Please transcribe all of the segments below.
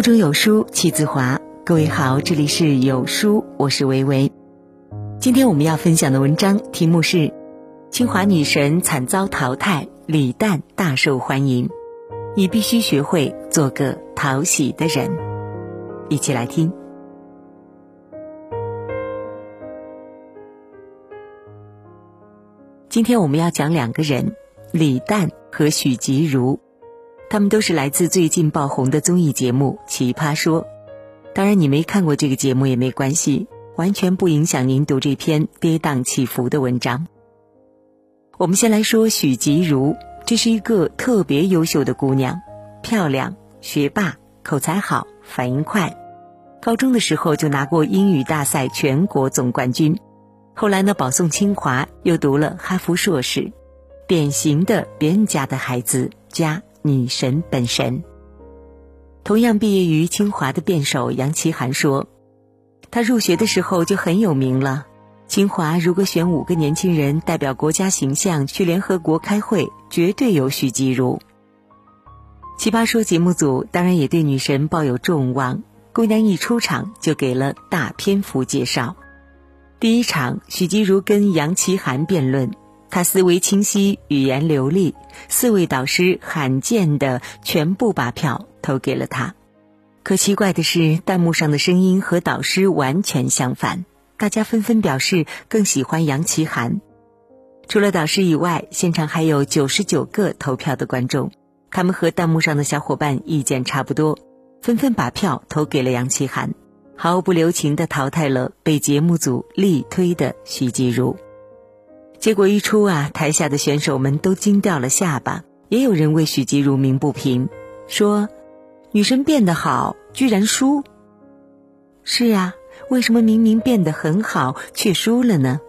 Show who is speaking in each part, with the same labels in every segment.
Speaker 1: 腹中有书气自华，各位好，这里是有书，我是维维。今天我们要分享的文章题目是：清华女神惨遭淘汰，李诞大受欢迎，你必须学会做个讨喜的人。一起来听。今天我们要讲两个人，李诞和许吉如。他们都是来自最近爆红的综艺节目《奇葩说》，当然你没看过这个节目也没关系，完全不影响您读这篇跌宕起伏的文章。我们先来说许吉如，这是一个特别优秀的姑娘，漂亮、学霸、口才好、反应快，高中的时候就拿过英语大赛全国总冠军，后来呢保送清华，又读了哈佛硕士，典型的别人家的孩子加。女神本神。同样毕业于清华的辩手杨奇涵说：“他入学的时候就很有名了。清华如果选五个年轻人代表国家形象去联合国开会，绝对有许吉如。”奇葩说节目组当然也对女神抱有重望，姑娘一出场就给了大篇幅介绍。第一场，许吉如跟杨奇涵辩论。他思维清晰，语言流利，四位导师罕见的全部把票投给了他。可奇怪的是，弹幕上的声音和导师完全相反，大家纷纷表示更喜欢杨奇涵。除了导师以外，现场还有九十九个投票的观众，他们和弹幕上的小伙伴意见差不多，纷纷把票投给了杨奇涵，毫不留情地淘汰了被节目组力推的徐吉如。结果一出啊，台下的选手们都惊掉了下巴，也有人为许吉如鸣不平，说：“女生变得好，居然输。”是啊，为什么明明变得很好却输了呢？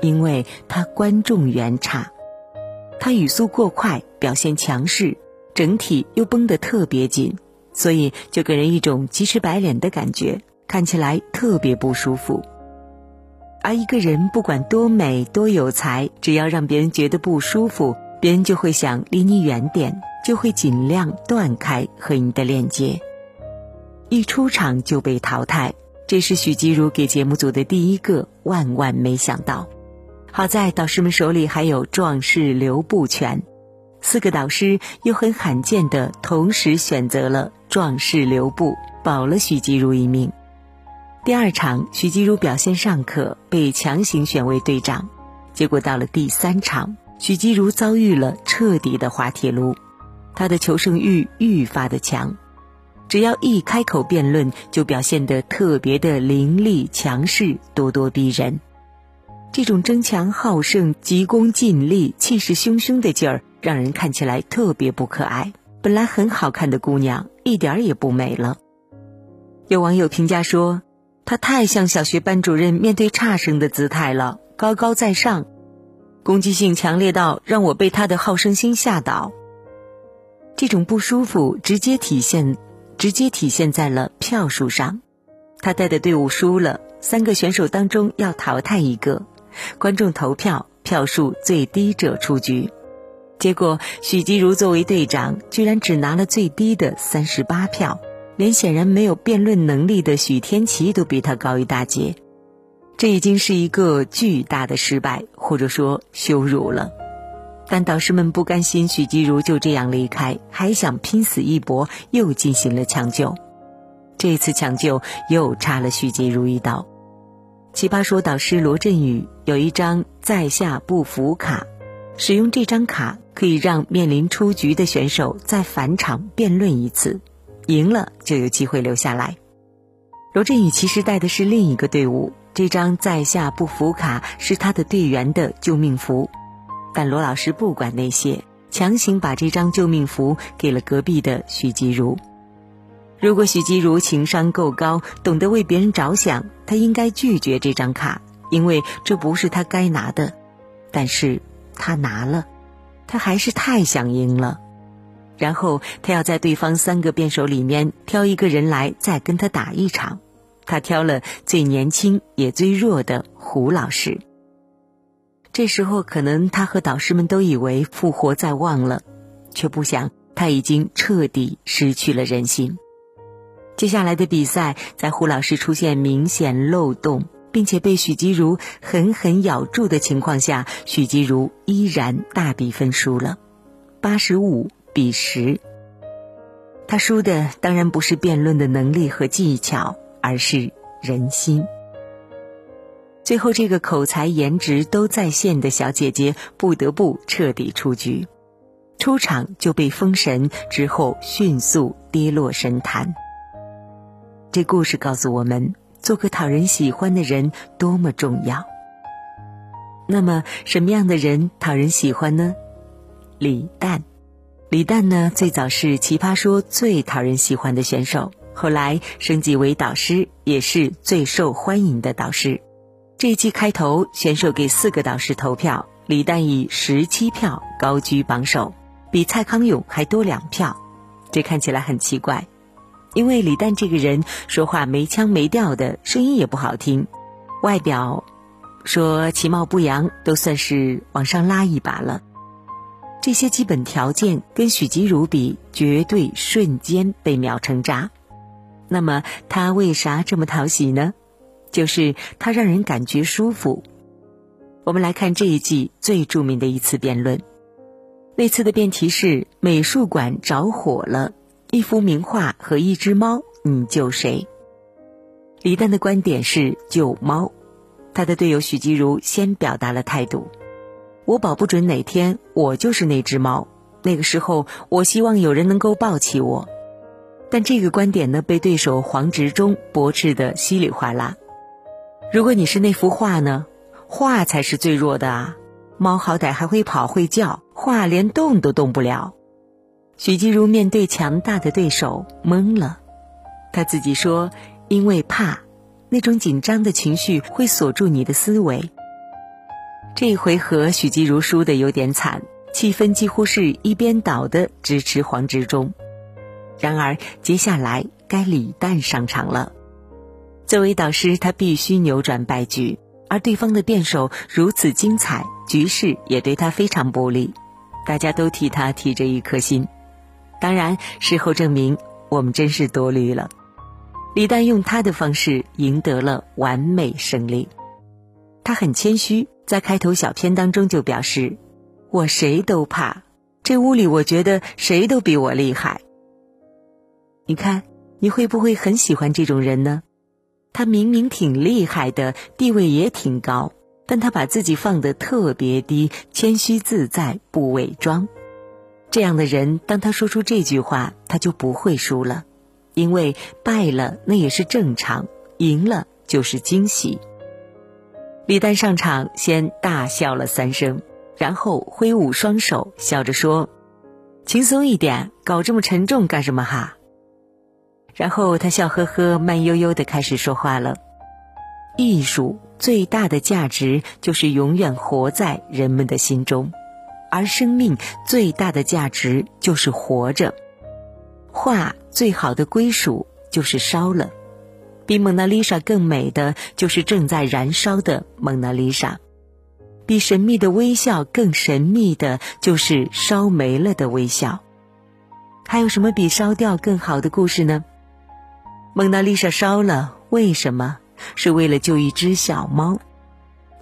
Speaker 1: 因为他观众缘差，他语速过快，表现强势，整体又绷得特别紧，所以就给人一种急赤白脸的感觉，看起来特别不舒服。而一个人不管多美多有才，只要让别人觉得不舒服，别人就会想离你远点，就会尽量断开和你的链接。一出场就被淘汰，这是许吉如给节目组的第一个万万没想到。好在导师们手里还有壮士留步权，四个导师又很罕见的同时选择了壮士留步，保了许吉如一命。第二场，许吉如表现尚可，被强行选为队长。结果到了第三场，许吉如遭遇了彻底的滑铁卢，他的求胜欲愈发的强，只要一开口辩论，就表现得特别的凌厉强势、咄咄逼人。这种争强好胜、急功近利、气势汹汹的劲儿，让人看起来特别不可爱。本来很好看的姑娘，一点儿也不美了。有网友评价说。他太像小学班主任面对差生的姿态了，高高在上，攻击性强烈到让我被他的好胜心吓倒。这种不舒服直接体现，直接体现在了票数上。他带的队伍输了，三个选手当中要淘汰一个，观众投票，票数最低者出局。结果许吉如作为队长，居然只拿了最低的三十八票。连显然没有辩论能力的许天琪都比他高一大截，这已经是一个巨大的失败，或者说羞辱了。但导师们不甘心许吉如就这样离开，还想拼死一搏，又进行了抢救。这次抢救又插了许吉如一刀。奇葩说导师罗振宇有一张在下不服卡，使用这张卡可以让面临出局的选手再返场辩论一次。赢了就有机会留下来。罗振宇其实带的是另一个队伍，这张在下不服卡是他的队员的救命符，但罗老师不管那些，强行把这张救命符给了隔壁的许吉如。如果许吉如情商够高，懂得为别人着想，他应该拒绝这张卡，因为这不是他该拿的。但是他拿了，他还是太想赢了。然后他要在对方三个辩手里面挑一个人来再跟他打一场，他挑了最年轻也最弱的胡老师。这时候可能他和导师们都以为复活在望了，却不想他已经彻底失去了人心。接下来的比赛，在胡老师出现明显漏洞，并且被许吉如狠狠咬住的情况下，许吉如依然大比分输了，八十五彼时。他输的当然不是辩论的能力和技巧，而是人心。最后，这个口才、颜值都在线的小姐姐不得不彻底出局，出场就被封神，之后迅速跌落神坛。这故事告诉我们，做个讨人喜欢的人多么重要。那么，什么样的人讨人喜欢呢？李诞，李诞呢，最早是《奇葩说》最讨人喜欢的选手，后来升级为导师，也是最受欢迎的导师。这一季开头，选手给四个导师投票，李诞以十七票高居榜首，比蔡康永还多两票。这看起来很奇怪。因为李诞这个人说话没腔没调的，声音也不好听，外表说其貌不扬，都算是往上拉一把了。这些基本条件跟许吉如比，绝对瞬间被秒成渣。那么他为啥这么讨喜呢？就是他让人感觉舒服。我们来看这一季最著名的一次辩论，那次的辩题是美术馆着火了。一幅名画和一只猫，你救谁？李诞的观点是救猫，他的队友许吉如先表达了态度：我保不准哪天我就是那只猫，那个时候我希望有人能够抱起我。但这个观点呢，被对手黄执中驳斥的稀里哗啦。如果你是那幅画呢？画才是最弱的啊！猫好歹还会跑会叫，画连动都动不了。许吉如面对强大的对手懵了，他自己说：“因为怕，那种紧张的情绪会锁住你的思维。”这一回合许吉如输的有点惨，气氛几乎是一边倒的支持黄执中。然而接下来该李诞上场了，作为导师，他必须扭转败局，而对方的辩手如此精彩，局势也对他非常不利，大家都替他提着一颗心。当然，事后证明我们真是多虑了。李诞用他的方式赢得了完美胜利。他很谦虚，在开头小片当中就表示：“我谁都怕，这屋里我觉得谁都比我厉害。”你看，你会不会很喜欢这种人呢？他明明挺厉害的，地位也挺高，但他把自己放得特别低，谦虚自在，不伪装。这样的人，当他说出这句话，他就不会输了，因为败了那也是正常，赢了就是惊喜。李丹上场先大笑了三声，然后挥舞双手，笑着说：“轻松一点，搞这么沉重干什么哈？”然后他笑呵呵、慢悠悠的开始说话了：“艺术最大的价值就是永远活在人们的心中。”而生命最大的价值就是活着，画最好的归属就是烧了，比蒙娜丽莎更美的就是正在燃烧的蒙娜丽莎，比神秘的微笑更神秘的就是烧没了的微笑。还有什么比烧掉更好的故事呢？蒙娜丽莎烧了，为什么？是为了救一只小猫。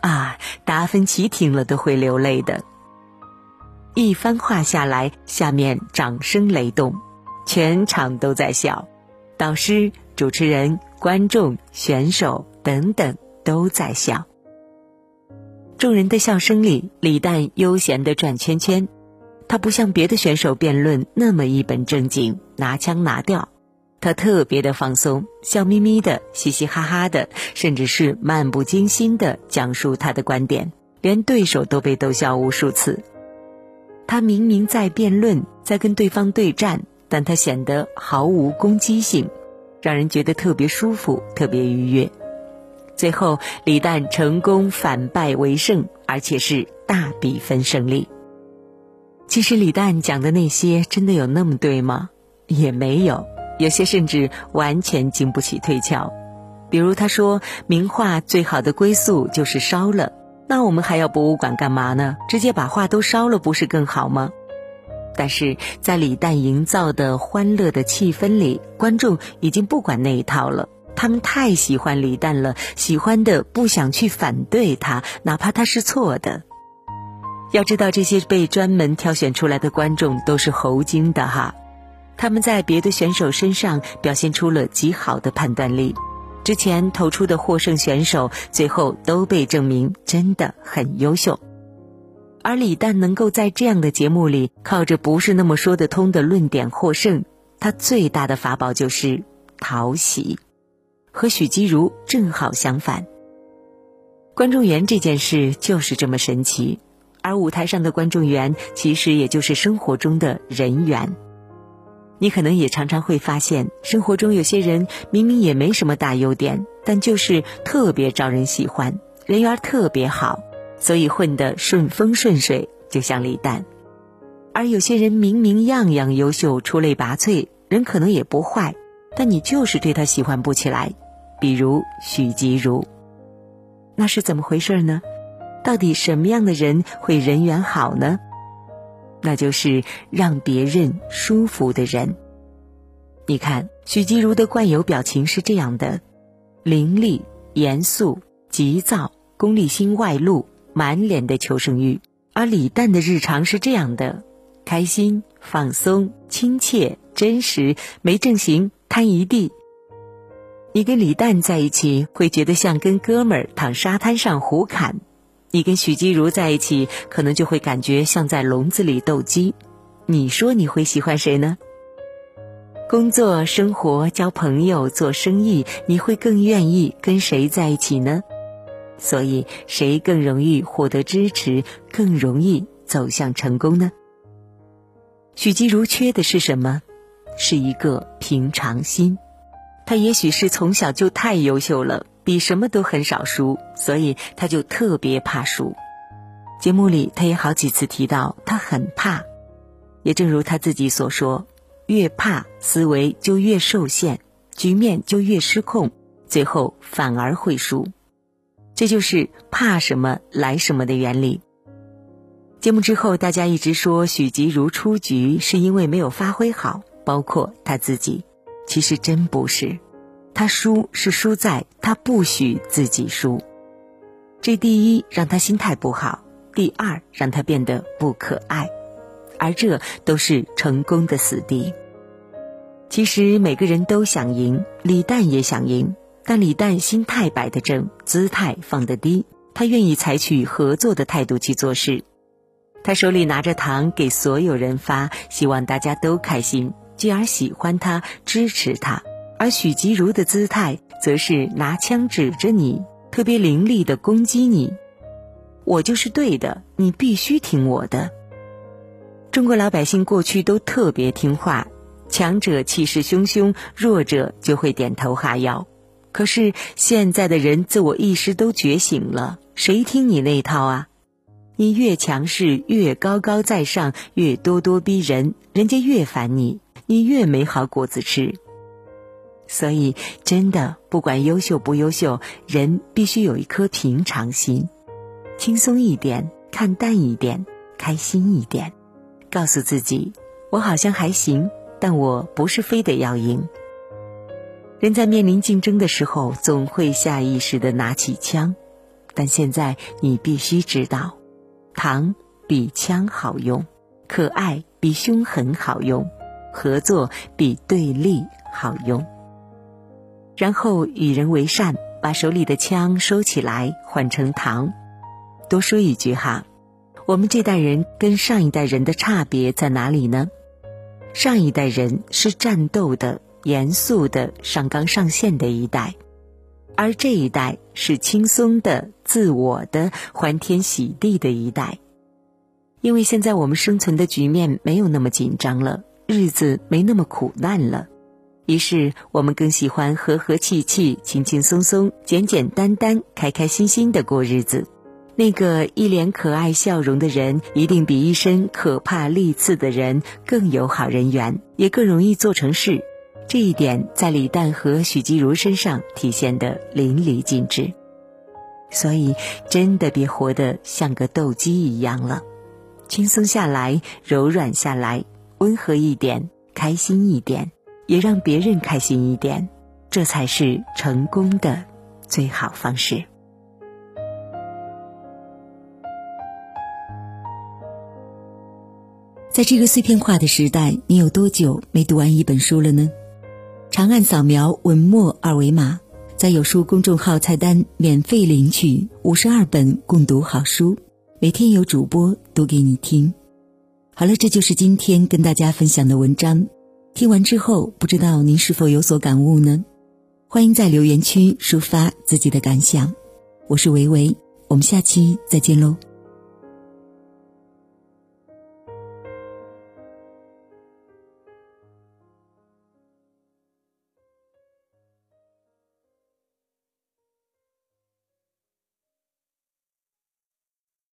Speaker 1: 啊，达芬奇听了都会流泪的。一番话下来，下面掌声雷动，全场都在笑，导师、主持人、观众、选手等等都在笑。众人的笑声里，李诞悠闲地转圈圈，他不像别的选手辩论那么一本正经、拿腔拿调，他特别的放松，笑眯眯的、嘻嘻哈哈的，甚至是漫不经心地讲述他的观点，连对手都被逗笑无数次。他明明在辩论，在跟对方对战，但他显得毫无攻击性，让人觉得特别舒服、特别愉悦。最后，李诞成功反败为胜，而且是大比分胜利。其实，李诞讲的那些真的有那么对吗？也没有，有些甚至完全经不起推敲。比如，他说名画最好的归宿就是烧了。那我们还要博物馆干嘛呢？直接把画都烧了，不是更好吗？但是在李诞营造的欢乐的气氛里，观众已经不管那一套了。他们太喜欢李诞了，喜欢的不想去反对他，哪怕他是错的。要知道，这些被专门挑选出来的观众都是猴精的哈，他们在别的选手身上表现出了极好的判断力。之前投出的获胜选手，最后都被证明真的很优秀。而李诞能够在这样的节目里靠着不是那么说得通的论点获胜，他最大的法宝就是讨喜，和许吉如正好相反。观众缘这件事就是这么神奇，而舞台上的观众缘其实也就是生活中的人缘。你可能也常常会发现，生活中有些人明明也没什么大优点，但就是特别招人喜欢，人缘特别好，所以混得顺风顺水，就像李诞。而有些人明明样样优秀，出类拔萃，人可能也不坏，但你就是对他喜欢不起来，比如许吉如。那是怎么回事呢？到底什么样的人会人缘好呢？那就是让别人舒服的人。你看，许吉如的惯有表情是这样的：凌厉、严肃、急躁、功利心外露，满脸的求生欲；而李诞的日常是这样的：开心、放松、亲切、真实，没正形，摊一地。你跟李诞在一起，会觉得像跟哥们儿躺沙滩上胡侃。你跟许基如在一起，可能就会感觉像在笼子里斗鸡。你说你会喜欢谁呢？工作、生活、交朋友、做生意，你会更愿意跟谁在一起呢？所以，谁更容易获得支持，更容易走向成功呢？许吉如缺的是什么？是一个平常心。他也许是从小就太优秀了。比什么都很少输，所以他就特别怕输。节目里他也好几次提到他很怕，也正如他自己所说，越怕思维就越受限，局面就越失控，最后反而会输。这就是怕什么来什么的原理。节目之后，大家一直说许吉如出局是因为没有发挥好，包括他自己，其实真不是。他输是输在他不许自己输，这第一让他心态不好，第二让他变得不可爱，而这都是成功的死地。其实每个人都想赢，李诞也想赢，但李诞心态摆得正，姿态放得低，他愿意采取合作的态度去做事。他手里拿着糖给所有人发，希望大家都开心，继而喜欢他，支持他。而许吉如的姿态，则是拿枪指着你，特别凌厉的攻击你。我就是对的，你必须听我的。中国老百姓过去都特别听话，强者气势汹汹，弱者就会点头哈腰。可是现在的人自我意识都觉醒了，谁听你那套啊？你越强势，越高高在上，越咄咄逼人，人家越烦你，你越没好果子吃。所以，真的不管优秀不优秀，人必须有一颗平常心，轻松一点，看淡一点，开心一点，告诉自己，我好像还行，但我不是非得要赢。人在面临竞争的时候，总会下意识的拿起枪，但现在你必须知道，糖比枪好用，可爱比凶狠好用，合作比对立好用。然后与人为善，把手里的枪收起来，换成糖。多说一句哈，我们这代人跟上一代人的差别在哪里呢？上一代人是战斗的、严肃的、上纲上线的一代，而这一代是轻松的、自我的、欢天喜地的一代。因为现在我们生存的局面没有那么紧张了，日子没那么苦难了。于是，我们更喜欢和和气气、轻轻松松、简简单单、开开心心的过日子。那个一脸可爱笑容的人，一定比一身可怕利刺的人更有好人缘，也更容易做成事。这一点在李诞和许吉如身上体现的淋漓尽致。所以，真的别活得像个斗鸡一样了。轻松下来，柔软下来，温和一点，开心一点，也让别人开心一点，这才是成功的最好方式。在这个碎片化的时代，你有多久没读完一本书了呢？长按扫描文末二维码，在有书公众号菜单免费领取五十二本共读好书，每天有主播读给你听。好了，这就是今天跟大家分享的文章。听完之后，不知道您是否有所感悟呢？欢迎在留言区抒发自己的感想。我是维维，我们下期再见喽。